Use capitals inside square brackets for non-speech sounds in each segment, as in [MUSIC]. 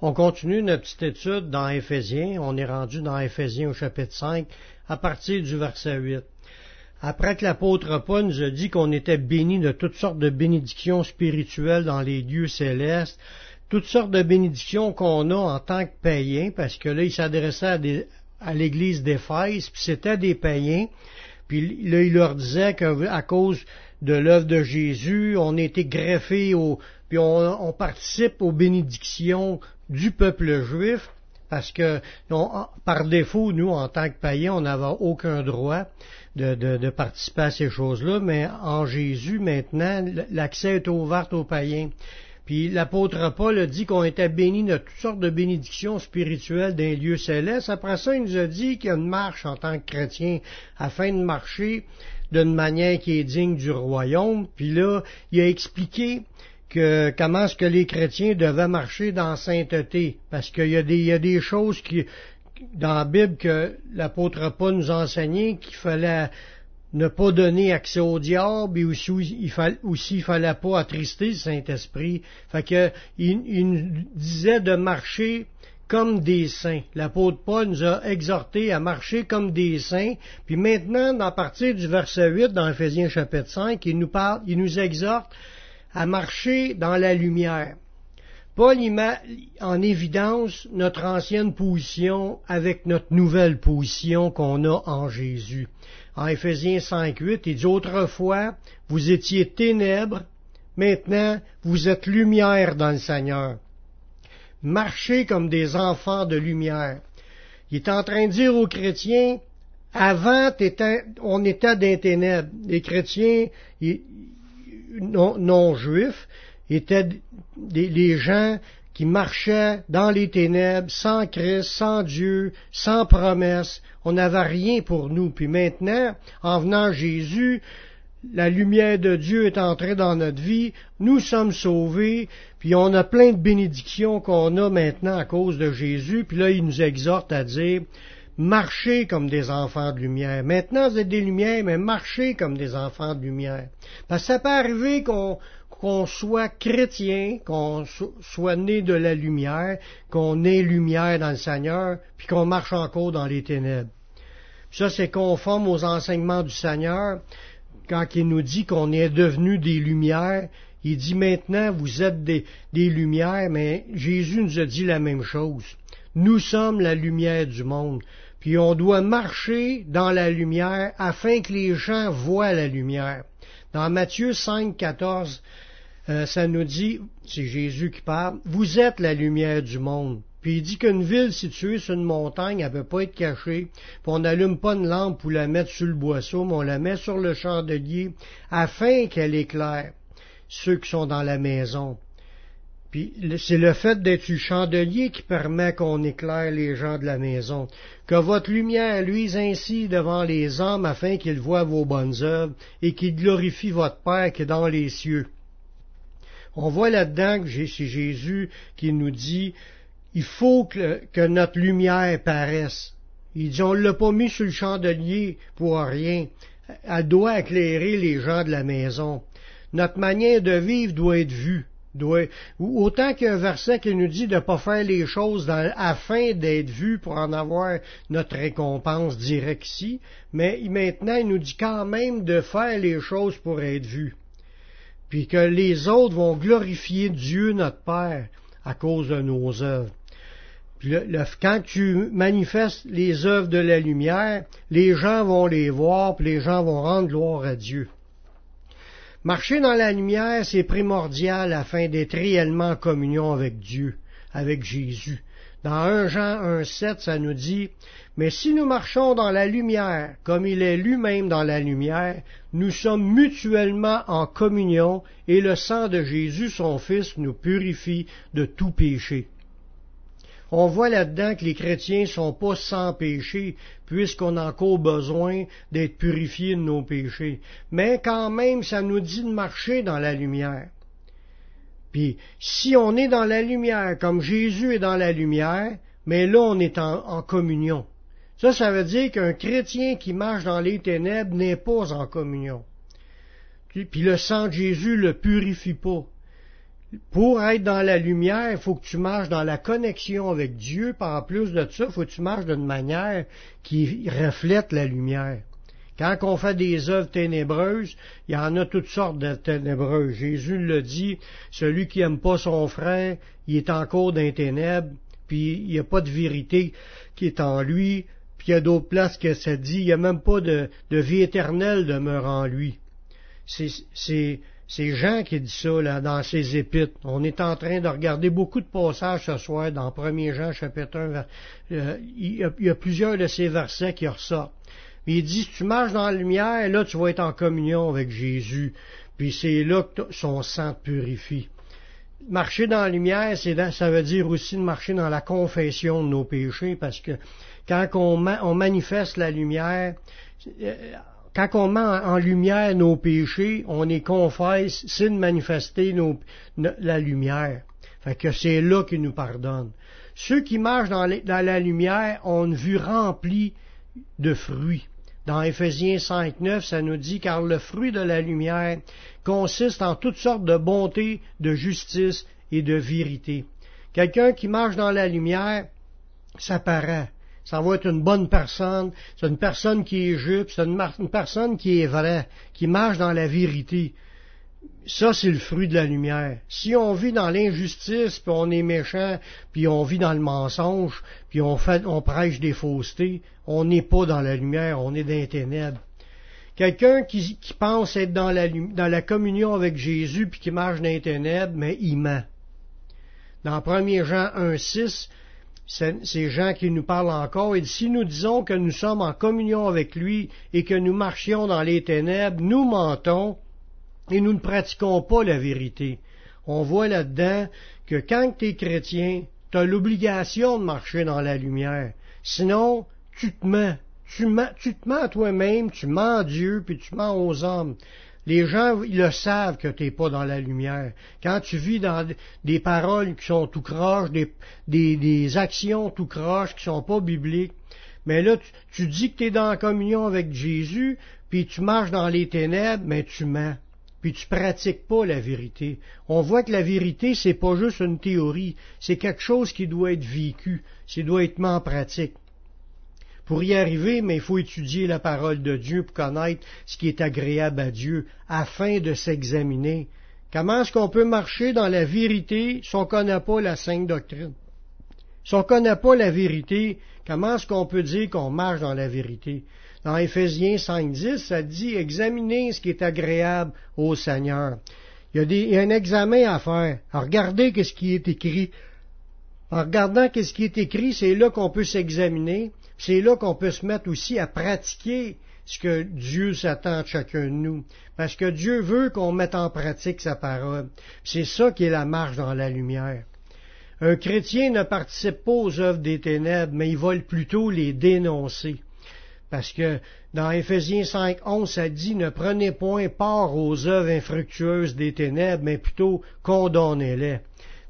On continue notre petite étude dans Éphésiens. On est rendu dans Éphésiens au chapitre 5 à partir du verset 8. Après que l'apôtre Paul nous a dit qu'on était bénis de toutes sortes de bénédictions spirituelles dans les lieux célestes, toutes sortes de bénédictions qu'on a en tant que païens, parce que là, il s'adressait à, l'église d'Éphèse, puis c'était des païens, puis là, il leur disait qu'à cause de l'œuvre de Jésus, on été greffé au, puis on, participe aux bénédictions du peuple juif, parce que par défaut, nous, en tant que païens, on n'avait aucun droit de, de, participer à ces choses-là, mais en Jésus, maintenant, l'accès est ouvert aux païens. Puis l'apôtre Paul a dit qu'on était bénis de toutes sortes de bénédictions spirituelles d'un lieu céleste. Après ça, il nous a dit qu'il y a une marche en tant que chrétien afin de marcher d'une manière qui est digne du royaume. Puis là, il a expliqué que comment est-ce que les chrétiens devaient marcher dans sainteté, parce qu'il y, a des, choses qui, dans la Bible que l'apôtre Paul nous a enseigné qu'il fallait ne pas donner accès au diable et aussi il fallait, aussi, il fallait pas attrister le Saint-Esprit. Fait que il, il nous disait de marcher comme des saints. L'apôtre Paul nous a exhortés à marcher comme des saints. Puis maintenant, à partir du verset 8 dans Ephésiens chapitre 5, il nous parle, il nous exhorte à marcher dans la lumière. Paul y met en évidence notre ancienne position avec notre nouvelle position qu'on a en Jésus. En Éphésiens 5.8, il dit autrefois, vous étiez ténèbres, maintenant vous êtes lumière dans le Seigneur. Marchez comme des enfants de lumière. Il est en train de dire aux chrétiens, avant on était des ténèbres. Les chrétiens non, juifs étaient des, gens qui marchaient dans les ténèbres, sans Christ, sans Dieu, sans promesse. On n'avait rien pour nous. Puis maintenant, en venant Jésus, la lumière de Dieu est entrée dans notre vie, nous sommes sauvés, puis on a plein de bénédictions qu'on a maintenant à cause de Jésus, puis là il nous exhorte à dire, marchez comme des enfants de lumière. Maintenant vous êtes des lumières, mais marchez comme des enfants de lumière. Parce que ça peut arriver qu'on soit chrétien, qu'on soit né de la lumière, qu'on ait lumière dans le Seigneur, puis qu'on marche encore dans les ténèbres. Ça, c'est conforme aux enseignements du Seigneur quand il nous dit qu'on est devenu des lumières, il dit maintenant vous êtes des, lumières, mais Jésus nous a dit la même chose. Nous sommes la lumière du monde. Puis on doit marcher dans la lumière afin que les gens voient la lumière. Dans Matthieu 5, 14, euh, ça nous dit, c'est Jésus qui parle, vous êtes la lumière du monde. Puis il dit qu'une ville située sur une montagne, elle ne peut pas être cachée. Puis on n'allume pas une lampe pour la mettre sur le boisseau, mais on la met sur le chandelier afin qu'elle éclaire ceux qui sont dans la maison. Puis c'est le fait d'être le chandelier qui permet qu'on éclaire les gens de la maison. Que votre lumière luise ainsi devant les hommes afin qu'ils voient vos bonnes œuvres et qu'ils glorifient votre Père qui est dans les cieux. On voit là-dedans que c'est Jésus qui nous dit il faut que, notre lumière paraisse. Il dit, on ne l'a pas mis sur le chandelier pour rien. Elle doit éclairer les gens de la maison. Notre manière de vivre doit être vue. Autant qu'il y a un verset qui nous dit de ne pas faire les choses afin d'être vu pour en avoir notre récompense directe ici, mais maintenant il nous dit quand même de faire les choses pour être vu. Puis que les autres vont glorifier Dieu notre Père à cause de nos œuvres. quand tu manifestes les œuvres de la lumière, les gens vont les voir, puis les gens vont rendre gloire à Dieu. Marcher dans la lumière, c'est primordial afin d'être réellement en communion avec Dieu, avec Jésus. Dans 1 Jean 1.7, ça nous dit, Mais si nous marchons dans la lumière, comme il est lui-même dans la lumière, nous sommes mutuellement en communion, et le sang de Jésus, son Fils, nous purifie de tout péché. On voit là-dedans que les chrétiens sont pas sans péché, puisqu'on a encore besoin d'être purifiés de nos péchés. Mais quand même, ça nous dit de marcher dans la lumière. Puis, si on est dans la lumière, comme Jésus est dans la lumière, mais là, on est en, communion. Ça, ça veut dire qu'un chrétien qui marche dans les ténèbres n'est pas en communion. Puis le sang de Jésus le purifie pas. Pour être dans la lumière, il faut que tu marches dans la connexion avec Dieu, par en plus de ça, il faut que tu marches d'une manière qui reflète la lumière. Quand on fait des œuvres ténébreuses, il y en a toutes sortes de ténébreuses. Jésus le dit, celui qui aime pas son frère, il est encore dans les ténèbres, puis il n'y a pas de vérité qui est en lui, puis il y a d'autres places que ça dit, il n'y a même pas de, vie éternelle demeure en lui. C'est Jean qui dit ça là, dans ses épîtres. On est en train de regarder beaucoup de passages ce soir dans 1 Jean chapitre 1. Euh, il, y a, plusieurs de ces versets qui ressortent il dit, si tu marches dans la lumière, là, tu vas être en communion avec Jésus. Puis c'est là que son sang purifie. Marcher dans la lumière, ça veut dire aussi de marcher dans la confession de nos péchés, parce que quand on, manifeste la lumière, quand on met en lumière nos péchés, on les confesse, c'est de manifester la lumière. Fait que c'est là qu'il nous pardonne. Ceux qui marchent dans, la lumière ont une vue remplie de fruits. Dans Éphésiens 5, 9, ça nous dit, car le fruit de la lumière consiste en toutes sortes de bonté, de justice et de vérité. Quelqu'un qui marche dans la lumière, ça paraît. Ça va être une bonne personne, c'est une personne qui est juste, c'est une, personne qui est vraie, qui marche dans la vérité. Ça, c'est le fruit de la lumière. Si on vit dans l'injustice, puis on est méchant, puis on vit dans le mensonge, puis on, fait, on prêche des faussetés, on n'est pas dans la lumière, on est dans les ténèbres. Quelqu'un qui, pense être dans la, dans la communion avec Jésus, puis qui marche dans les ténèbres, mais il ment. Dans 1 Jean 1,6, c'est Jean qui nous parle encore, et si nous disons que nous sommes en communion avec lui et que nous marchions dans les ténèbres, nous mentons et nous ne pratiquons pas la vérité. On voit là-dedans que quand tu es chrétien, tu as l'obligation de marcher dans la lumière. Sinon, tu te mens. Tu, tu te mens à toi-même, tu mens à Dieu, puis tu mens aux hommes. Les gens, ils le savent que tu n'es pas dans la lumière. Quand tu vis dans des paroles qui sont tout croches, des, des, actions tout croches qui sont pas bibliques, mais là, tu, tu dis que tu es dans la communion avec Jésus, puis tu marches dans les ténèbres, mais tu mens puis tu pratiques pas la vérité. On voit que la vérité, c'est pas juste une théorie, c'est quelque chose qui doit être vécu, c'est doit être mis en pratique. Pour y arriver, mais il faut étudier la parole de Dieu pour connaître ce qui est agréable à Dieu, afin de s'examiner. Comment est-ce qu'on peut marcher dans la vérité si on ne connaît pas la sainte doctrine? Si on ne connaît pas la vérité, comment est-ce qu'on peut dire qu'on marche dans la vérité? Dans Éphésiens 5.10, ça dit examinez ce qui est agréable au Seigneur. Il y, a un examen à faire. regardez ce qui est écrit. En regardant ce qui est écrit, c'est là qu'on peut s'examiner. C'est là qu'on peut se mettre aussi à pratiquer ce que Dieu s'attend de chacun de nous. Parce que Dieu veut qu'on mette en pratique sa parole. C'est ça qui est la marche dans la lumière. Un chrétien ne participe pas aux œuvres des ténèbres, mais il va plutôt les dénoncer. Parce que dans Éphésiens 5, 11, ça dit ne prenez point part aux œuvres infructueuses des ténèbres, mais plutôt condamnez-les.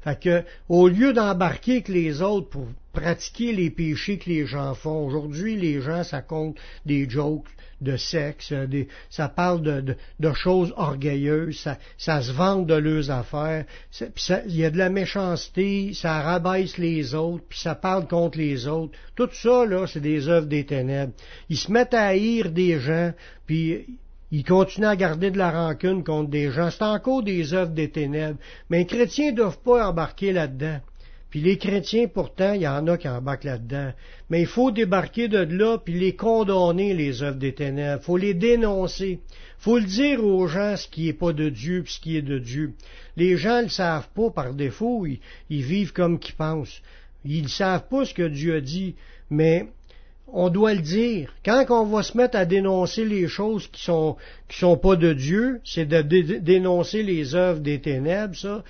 Fait que, au lieu d'embarquer avec les autres pour pratiquer les péchés que les gens font, aujourd'hui, les gens, ça compte des jokes, de sexe, euh, ça parle de, choses orgueilleuses, ça, ça, se vante de leurs affaires, il y a de la méchanceté, ça rabaisse les autres, puis ça parle contre les autres. Tout ça, là, c'est des œuvres des ténèbres. Ils se mettent à haïr des gens, puis ils continuent à garder de la rancune contre des gens. C'est encore des œuvres des ténèbres. Mais les chrétiens ne doivent pas embarquer là-dedans. Puis les chrétiens, pourtant, il y en a qui embarquent là-dedans. Mais il faut débarquer de là, puis les condamner, les œuvres des ténèbres. Il faut les dénoncer. Il faut le dire aux gens ce qui n'est pas de Dieu, puis ce qui est de Dieu. Les gens ne le savent pas par défaut, ils, vivent comme qu'ils pensent. Ils ne savent pas ce que Dieu a dit, mais on doit le dire. Quand on va se mettre à dénoncer les choses qui sont qui sont pas de Dieu, c'est de dénoncer les œuvres des ténèbres, ça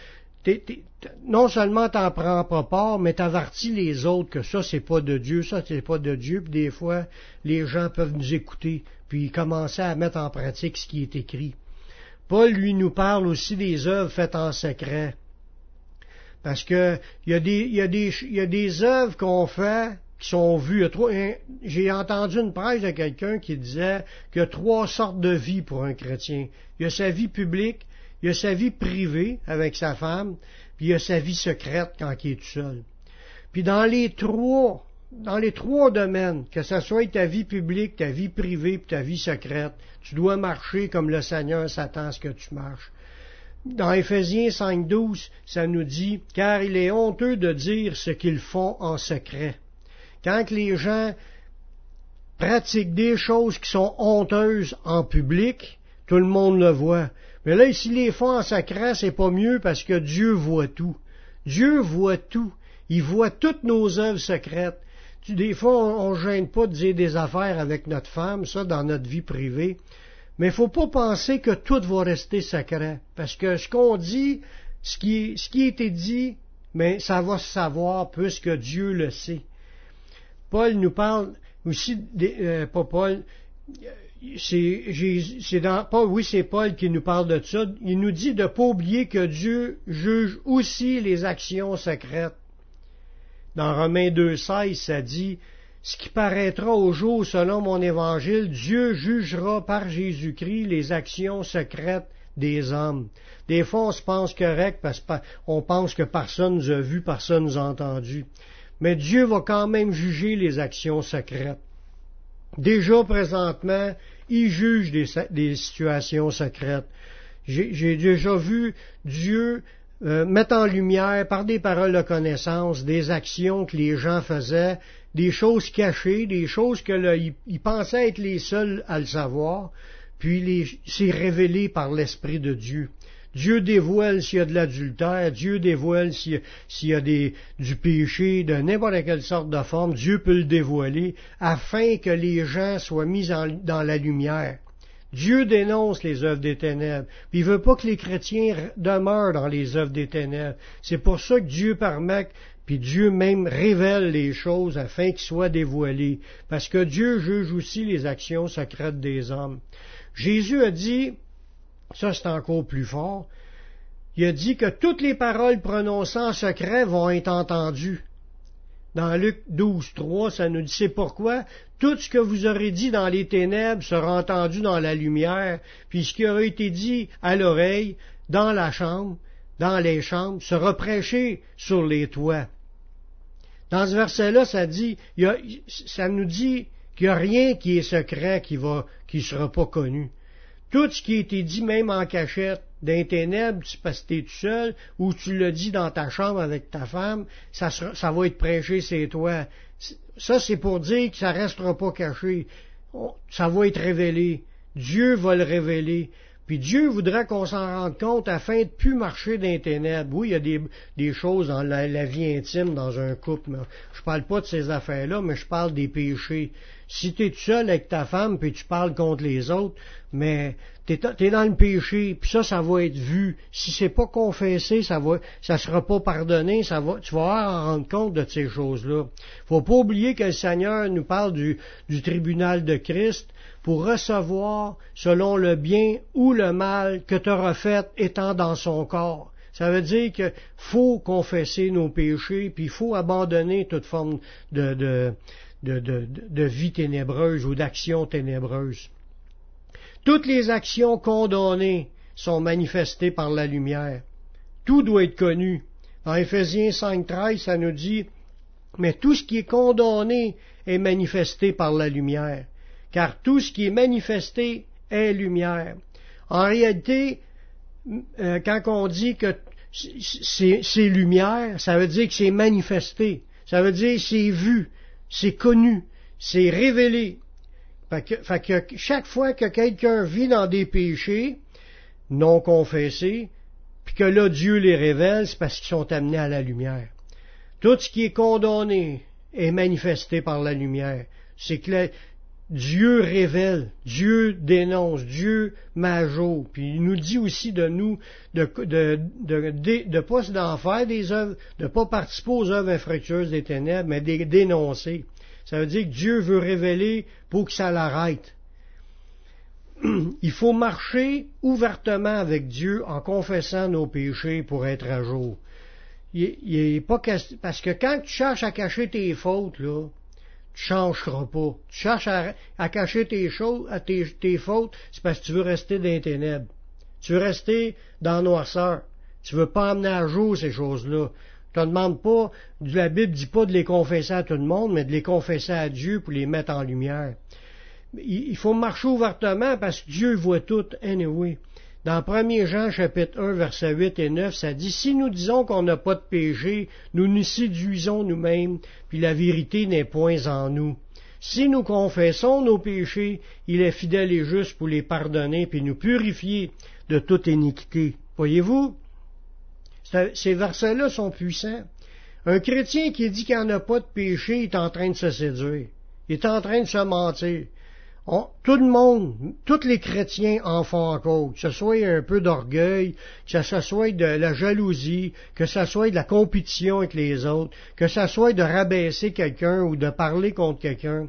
non seulement t'en prends pas part, mais t'avertis les autres que ça c'est pas de Dieu, ça c'est pas de Dieu, puis des fois les gens peuvent nous écouter, puis commencer à mettre en pratique ce qui est écrit. Paul lui nous parle aussi des œuvres faites en secret. Parce que il y a des, œuvres qu'on fait qui sont vues. J'ai entendu une presse de quelqu'un qui disait qu'il y a trois sortes de vie pour un chrétien. Il y a sa vie publique, il y a sa vie privée avec sa femme, puis il y a sa vie secrète quand il est tout seul. Puis dans les trois, dans les trois domaines, que ce soit ta vie publique, ta vie privée, puis ta vie secrète, tu dois marcher comme le Seigneur s'attend à ce que tu marches. Dans Éphésiens 5.12, ça nous dit, car il est honteux de dire ce qu'ils font en secret. Quand les gens pratiquent des choses qui sont honteuses en public, tout le monde le voit. Mais là, s'ils les font en secret, c'est pas mieux parce que Dieu voit tout. Dieu voit tout. Il voit toutes nos œuvres secrètes. des fois, on, ne gêne pas de dire des affaires avec notre femme, ça, dans notre vie privée. Mais il faut pas penser que tout va rester secret. Parce que ce qu'on dit, ce qui, ce a été dit, mais ça va se savoir puisque Dieu le sait. Paul nous parle aussi, euh, pas Paul, c'est dans, oui, c'est Paul qui nous parle de ça. Il nous dit de ne pas oublier que Dieu juge aussi les actions secrètes. Dans Romains 2,16, ça dit, ce qui paraîtra au jour selon mon évangile, Dieu jugera par Jésus-Christ les actions secrètes des hommes. Des fois, on se pense correct parce qu'on pense que personne nous a vu, personne nous a entendu. Mais Dieu va quand même juger les actions secrètes. Déjà présentement, il juge des, situations secrètes. J'ai déjà vu Dieu euh, mettre en lumière par des paroles de connaissance des actions que les gens faisaient, des choses cachées, des choses que pensaient être les seuls à le savoir, puis c'est révélé par l'Esprit de Dieu. Dieu dévoile s'il y a de l'adultère, Dieu dévoile s'il y a, du péché, de n'importe quelle sorte de forme, Dieu peut le dévoiler afin que les gens soient mis dans la lumière. Dieu dénonce les œuvres des ténèbres, puis il veut pas que les chrétiens demeurent dans les œuvres des ténèbres. C'est pour ça que Dieu permet, puis Dieu même révèle les choses afin qu'ils soient dévoilés, parce que Dieu juge aussi les actions secrètes des hommes. Jésus a dit, ça c'est encore plus fort, il a dit que toutes les paroles prononcées en secret vont être entendues. Dans Luc 12, 3, ça nous dit c'est pourquoi tout ce que vous aurez dit dans les ténèbres sera entendu dans la lumière, puis ce qui aura été dit à l'oreille, dans la chambre, dans les chambres, sera prêché sur les toits. Dans ce verset-là, ça dit, ça nous dit qu'il n'y a rien qui est secret qui qui sera pas connu. Tout ce qui a été dit, même en cachette, d'un ténèbres, tu passes tout seul, ou tu le dis dans ta chambre avec ta femme, ça, ça va être prêché, c'est toi. Ça, c'est pour dire que ça restera pas caché. Ça va être révélé. Dieu va le révéler. Puis Dieu voudrait qu'on s'en rende compte afin de plus marcher dans les ténèbres. Oui, il y a des, des choses dans la, vie intime, dans un couple. Mais je parle pas de ces affaires-là, mais je parle des péchés. Si tu es tout seul avec ta femme, puis tu parles contre les autres, mais tu es, dans le péché, puis ça, ça va être vu. Si c'est pas confessé, ça va, ça sera pas pardonné, ça va, tu vas en rendre compte de ces choses-là. Faut pas oublier que le Seigneur nous parle du, du tribunal de Christ, pour recevoir selon le bien ou le mal que tu auras fait étant dans son corps. Ça veut dire qu'il faut confesser nos péchés, puis il faut abandonner toute forme de, de, de, de vie ténébreuse ou d'action ténébreuse. Toutes les actions condamnées sont manifestées par la lumière. Tout doit être connu. Dans Éphésiens 5.13, ça nous dit, mais tout ce qui est condamné est manifesté par la lumière car tout ce qui est manifesté est lumière. En réalité, euh, quand on dit que c'est lumière, ça veut dire que c'est manifesté. Ça veut dire c'est vu, c'est connu, c'est révélé. Fait que, chaque fois que quelqu'un vit dans des péchés non confessés, puis que là Dieu les révèle, c'est parce qu'ils sont amenés à la lumière. Tout ce qui est condamné est manifesté par la lumière. C'est que Dieu révèle, Dieu dénonce, Dieu majo. Puis il nous dit aussi de nous de de de, de, pas d'en faire des œuvres, de pas participer aux œuvres infructueuses des ténèbres, mais de dénoncer. Ça veut dire que Dieu veut révéler pour que ça l'arrête. [CLEARS THROAT] Il faut marcher ouvertement avec Dieu en confessant nos péchés pour être à jour. Il, il pas parce que quand tu cherches à cacher tes fautes là, changeras pas. Tu cherches à, cacher tes choses, à tes, fautes, c'est parce que tu veux rester dans les ténèbres. Tu veux rester dans noirceur. Tu veux pas amener à jour ces choses-là. Je te demande pas, la Bible dit pas de les confesser à tout le monde, mais de les confesser à Dieu pour les mettre en lumière. Il faut marcher ouvertement parce que Dieu voit tout, anyway. Dans 1 Jean chapitre 1 versets 8 et 9, ça dit, si nous disons qu'on n'a pas de péché, nous nous séduisons nous-mêmes, puis la vérité n'est point en nous. Si nous confessons nos péchés, il est fidèle et juste pour les pardonner, puis nous purifier de toute iniquité. Voyez-vous? Ces versets-là sont puissants. Un chrétien qui dit qu'il n'y en a pas de péché est en train de se séduire. Il est en train de se mentir. Tout le monde, tous les chrétiens en font encore, que ce soit un peu d'orgueil, que ce soit de la jalousie, que ce soit de la compétition avec les autres, que ce soit de rabaisser quelqu'un ou de parler contre quelqu'un.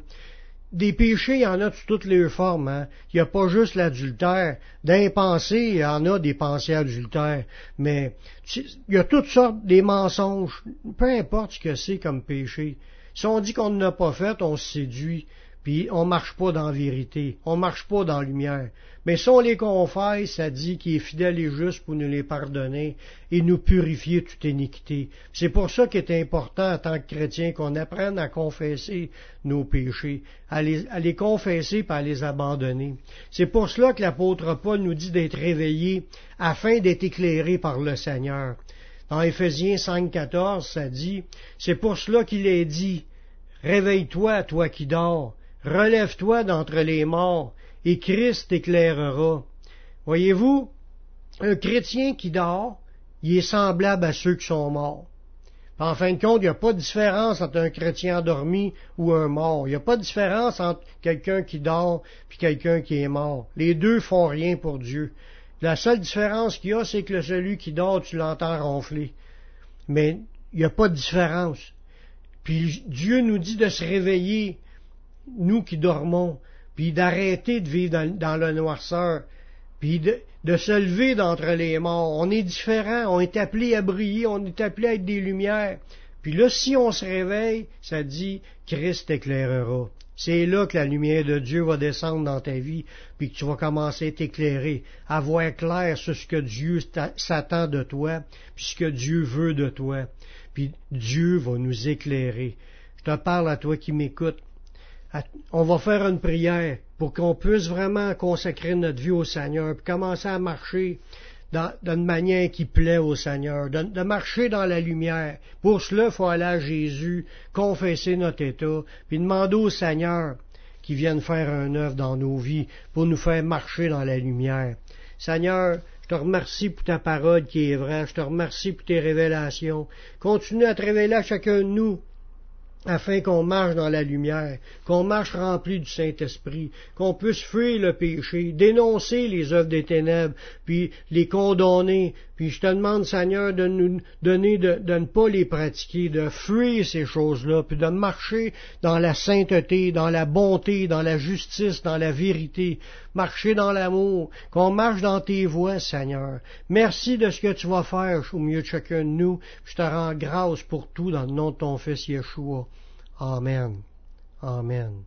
Des péchés, il y en a de toutes les formes. Hein. Il n'y a pas juste l'adultère. D'impensé, il y en a des pensées adultères. Mais il y a toutes sortes des mensonges. Peu importe ce que c'est comme péché. Si on dit qu'on ne l'a pas fait, on se séduit. Puis on marche pas dans la vérité, on marche pas dans la lumière. Mais si on les confesse, ça dit qu'il est fidèle et juste pour nous les pardonner et nous purifier toute iniquité. C'est pour ça qu'il est important en tant que chrétien qu'on apprenne à confesser nos péchés, à les, confesser et à les abandonner. C'est pour cela que l'apôtre Paul nous dit d'être réveillé afin d'être éclairé par le Seigneur. Dans Éphésiens 5.14, ça dit, c'est pour cela qu'il est dit, Réveille-toi, toi qui dors, Relève-toi d'entre les morts, et Christ t'éclairera. Voyez-vous, un chrétien qui dort, il est semblable à ceux qui sont morts. En fin de compte, il n'y a pas de différence entre un chrétien endormi ou un mort. Il n'y a pas de différence entre quelqu'un qui dort et quelqu'un qui est mort. Les deux font rien pour Dieu. La seule différence qu'il y a, c'est que celui qui dort, tu l'entends ronfler. Mais il n'y a pas de différence. Puis Dieu nous dit de se réveiller nous qui dormons, puis d'arrêter de vivre dans, la noirceur, puis de, se lever d'entre les morts. On est différents, on est appelé à briller, on est appelé à être des lumières. Puis là, si on se réveille, ça dit Christ éclairera. C'est là que la lumière de Dieu va descendre dans ta vie, puis que tu vas commencer à t'éclairer, à voir clair sur ce que Dieu s'attend de toi, puis ce que Dieu veut de toi. Puis Dieu va nous éclairer. Je te parle à toi qui m'écoutes on va faire une prière pour qu'on puisse vraiment consacrer notre vie au Seigneur, puis commencer à marcher d'une manière qui plaît au Seigneur, de, marcher dans la lumière. Pour cela, il faut aller à Jésus, confesser notre état, puis demander au Seigneur qu'il vienne faire un œuvre dans nos vies pour nous faire marcher dans la lumière. Seigneur, je te remercie pour ta parole qui est vraie, je te remercie pour tes révélations. Continue à te révéler à chacun de nous afin qu'on marche dans la lumière, qu'on marche rempli du Saint-Esprit, qu'on puisse fuir le péché, dénoncer les œuvres des ténèbres, puis les condamner. Puis je te demande, Seigneur, de nous donner de, ne pas les pratiquer, de fuir ces choses-là, puis de marcher dans la sainteté, dans la bonté, dans la justice, dans la vérité, marcher dans l'amour, qu'on marche dans tes voies, Seigneur. Merci de ce que tu vas faire au milieu de chacun de nous. Je te rends grâce pour tout dans le nom de ton Fils Yeshua. Amen. Amen.